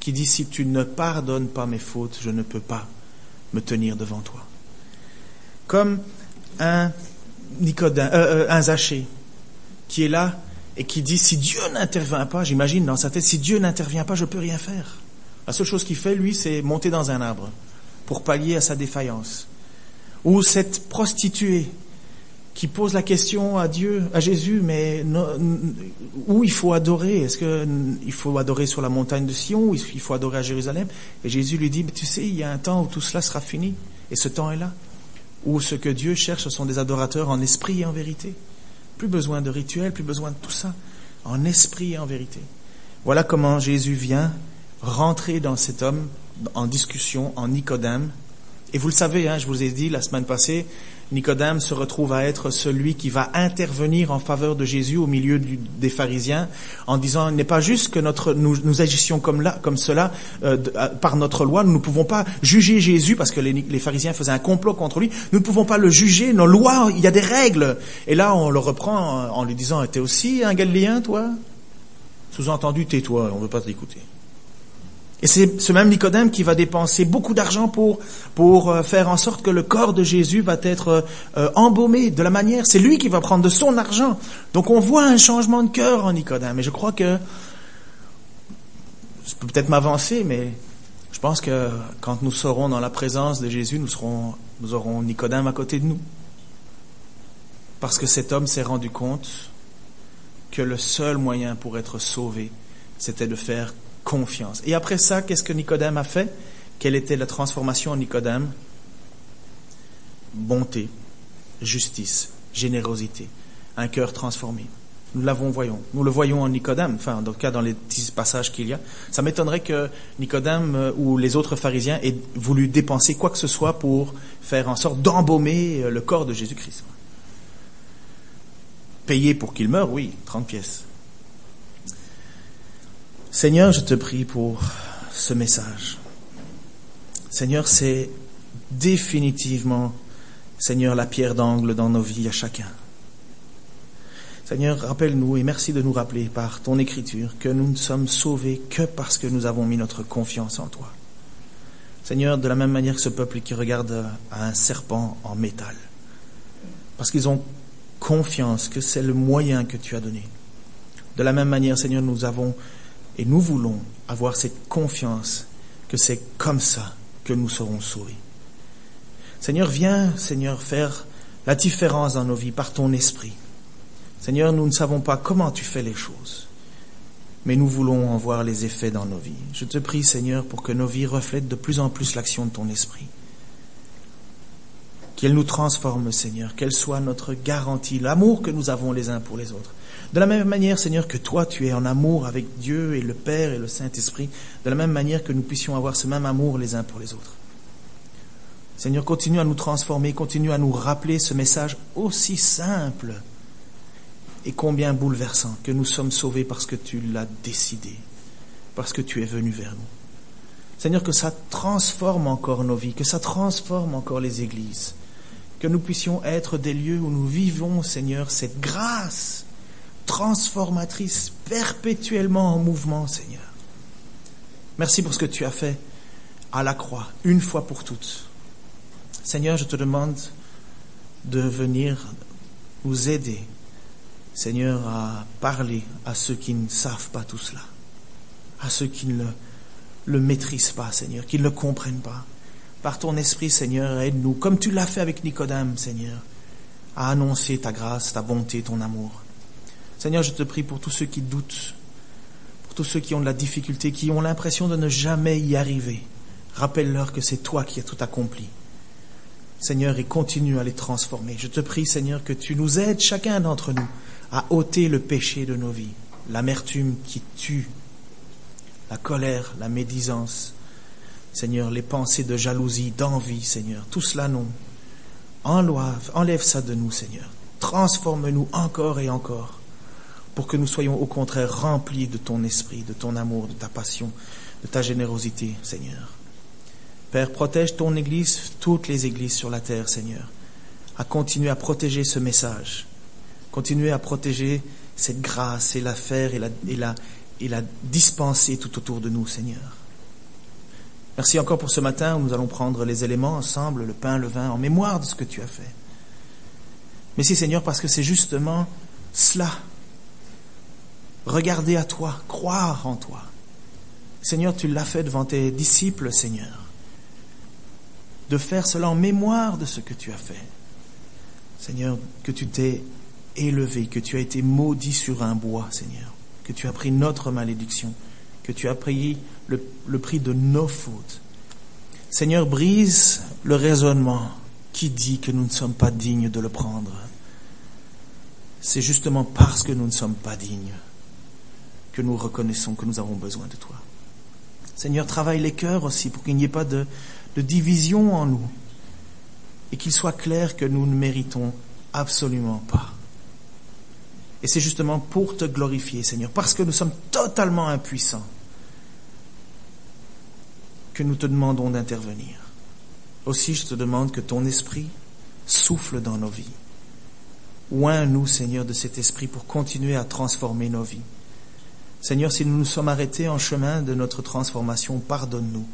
qui dit si tu ne pardonnes pas mes fautes, je ne peux pas me tenir devant toi. Comme un Nicodème, euh, euh, un Zachée qui est là et qui dit si Dieu n'intervient pas, j'imagine dans sa tête, si Dieu n'intervient pas, je ne peux rien faire. La seule chose qu'il fait, lui, c'est monter dans un arbre pour pallier à sa défaillance. Ou cette prostituée qui pose la question à Dieu, à Jésus, mais où il faut adorer? Est-ce qu'il faut adorer sur la montagne de Sion ou il faut adorer à Jérusalem? Et Jésus lui dit, tu sais, il y a un temps où tout cela sera fini, et ce temps est là, où ce que Dieu cherche, sont des adorateurs en esprit et en vérité. Plus besoin de rituels, plus besoin de tout ça, en esprit et en vérité. Voilà comment Jésus vient rentrer dans cet homme en discussion, en Nicodème. Et vous le savez, hein, je vous ai dit la semaine passée, Nicodème se retrouve à être celui qui va intervenir en faveur de Jésus au milieu des pharisiens en disant il n'est pas juste que notre, nous, agissions comme là, comme cela euh, euh, par notre loi. Nous ne pouvons pas juger Jésus parce que les, les, pharisiens faisaient un complot contre lui. Nous ne pouvons pas le juger. Nos lois, il y a des règles. Et là, on le reprend en, lui disant t'es aussi un Galiléen, toi? Sous-entendu, tais-toi, on ne veut pas t'écouter. Et c'est ce même Nicodème qui va dépenser beaucoup d'argent pour, pour euh, faire en sorte que le corps de Jésus va être euh, embaumé de la manière, c'est lui qui va prendre de son argent. Donc on voit un changement de cœur en Nicodème. Et je crois que, je peux peut-être m'avancer, mais je pense que quand nous serons dans la présence de Jésus, nous, serons, nous aurons Nicodème à côté de nous. Parce que cet homme s'est rendu compte que le seul moyen pour être sauvé, c'était de faire confiance. Et après ça, qu'est-ce que Nicodème a fait? Quelle était la transformation en Nicodème? Bonté, justice, générosité, un cœur transformé. Nous l'avons voyons. Nous le voyons en Nicodème, enfin, dans cas, dans les petits passages qu'il y a. Ça m'étonnerait que Nicodème euh, ou les autres pharisiens aient voulu dépenser quoi que ce soit pour faire en sorte d'embaumer euh, le corps de Jésus-Christ. Payer pour qu'il meure, oui, 30 pièces. Seigneur, je te prie pour ce message. Seigneur, c'est définitivement, Seigneur, la pierre d'angle dans nos vies à chacun. Seigneur, rappelle-nous et merci de nous rappeler par ton écriture que nous ne sommes sauvés que parce que nous avons mis notre confiance en toi. Seigneur, de la même manière que ce peuple qui regarde un serpent en métal, parce qu'ils ont confiance que c'est le moyen que tu as donné. De la même manière, Seigneur, nous avons et nous voulons avoir cette confiance que c'est comme ça que nous serons sauvés. Seigneur, viens, Seigneur, faire la différence dans nos vies par ton esprit. Seigneur, nous ne savons pas comment tu fais les choses, mais nous voulons en voir les effets dans nos vies. Je te prie, Seigneur, pour que nos vies reflètent de plus en plus l'action de ton esprit. Qu'elle nous transforme, Seigneur, qu'elle soit notre garantie, l'amour que nous avons les uns pour les autres. De la même manière, Seigneur, que toi, tu es en amour avec Dieu et le Père et le Saint-Esprit, de la même manière que nous puissions avoir ce même amour les uns pour les autres. Seigneur, continue à nous transformer, continue à nous rappeler ce message aussi simple et combien bouleversant que nous sommes sauvés parce que tu l'as décidé, parce que tu es venu vers nous. Seigneur, que ça transforme encore nos vies, que ça transforme encore les églises, que nous puissions être des lieux où nous vivons, Seigneur, cette grâce transformatrice, perpétuellement en mouvement, Seigneur. Merci pour ce que tu as fait à la croix, une fois pour toutes. Seigneur, je te demande de venir nous aider, Seigneur, à parler à ceux qui ne savent pas tout cela, à ceux qui ne le, maîtrisent pas, Seigneur, qui ne le comprennent pas. Par ton esprit, Seigneur, aide-nous, comme tu l'as fait avec Nicodème, Seigneur, à annoncer ta grâce, ta bonté, ton amour. Seigneur, je te prie pour tous ceux qui doutent, pour tous ceux qui ont de la difficulté, qui ont l'impression de ne jamais y arriver. Rappelle-leur que c'est toi qui as tout accompli. Seigneur, et continue à les transformer. Je te prie, Seigneur, que tu nous aides, chacun d'entre nous, à ôter le péché de nos vies, l'amertume qui tue, la colère, la médisance. Seigneur, les pensées de jalousie, d'envie, Seigneur, tout cela non. Enlève, enlève ça de nous, Seigneur. Transforme-nous encore et encore pour que nous soyons au contraire remplis de ton esprit, de ton amour, de ta passion, de ta générosité, Seigneur. Père, protège ton Église, toutes les églises sur la terre, Seigneur, à continuer à protéger ce message, continuer à protéger cette grâce et la faire et la, dispenser tout autour de nous, Seigneur. Merci encore pour ce matin où nous allons prendre les éléments ensemble, le pain, le vin, en mémoire de ce que tu as fait. Merci Seigneur parce que c'est justement cela regarder à toi, croire en toi. Seigneur, tu l'as fait devant tes disciples, Seigneur. De faire cela en mémoire de ce que tu as fait. Seigneur, que tu t'es élevé, que tu as été maudit sur un bois, Seigneur. Que tu as pris notre malédiction, que tu as payé le, prix de nos fautes. Seigneur, brise le raisonnement qui dit que nous ne sommes pas dignes de le prendre. C'est justement parce que nous ne sommes pas dignes que nous reconnaissons que nous avons besoin de toi. Seigneur, travaille les cœurs aussi pour qu'il n'y ait pas de division en nous et qu'il soit clair que nous ne méritons absolument pas. Et c'est justement pour te glorifier, Seigneur, parce que nous sommes totalement impuissants, que nous te demandons d'intervenir. Aussi, je te demande que ton esprit souffle dans nos vies. Oins-nous, Seigneur, de cet esprit pour continuer à transformer nos vies. Seigneur, si nous nous sommes arrêtés en chemin de notre transformation, pardonne-nous.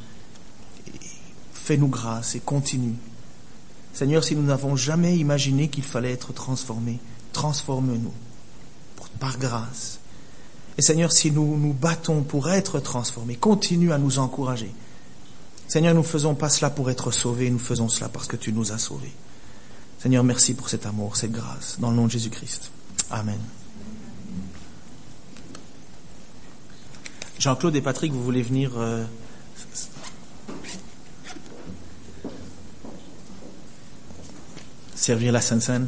Fais-nous grâce et continue. Seigneur, si nous n'avons jamais imaginé qu'il fallait être transformé, transforme-nous par grâce. Et Seigneur, si nous nous battons pour être transformés, continue à nous encourager. Seigneur, nous ne faisons pas cela pour être sauvés, nous faisons cela parce que tu nous as sauvés. Seigneur, merci pour cet amour, cette grâce, dans le nom de Jésus-Christ. Amen. Jean-Claude et Patrick, vous voulez venir euh, servir la Sainte-Seine?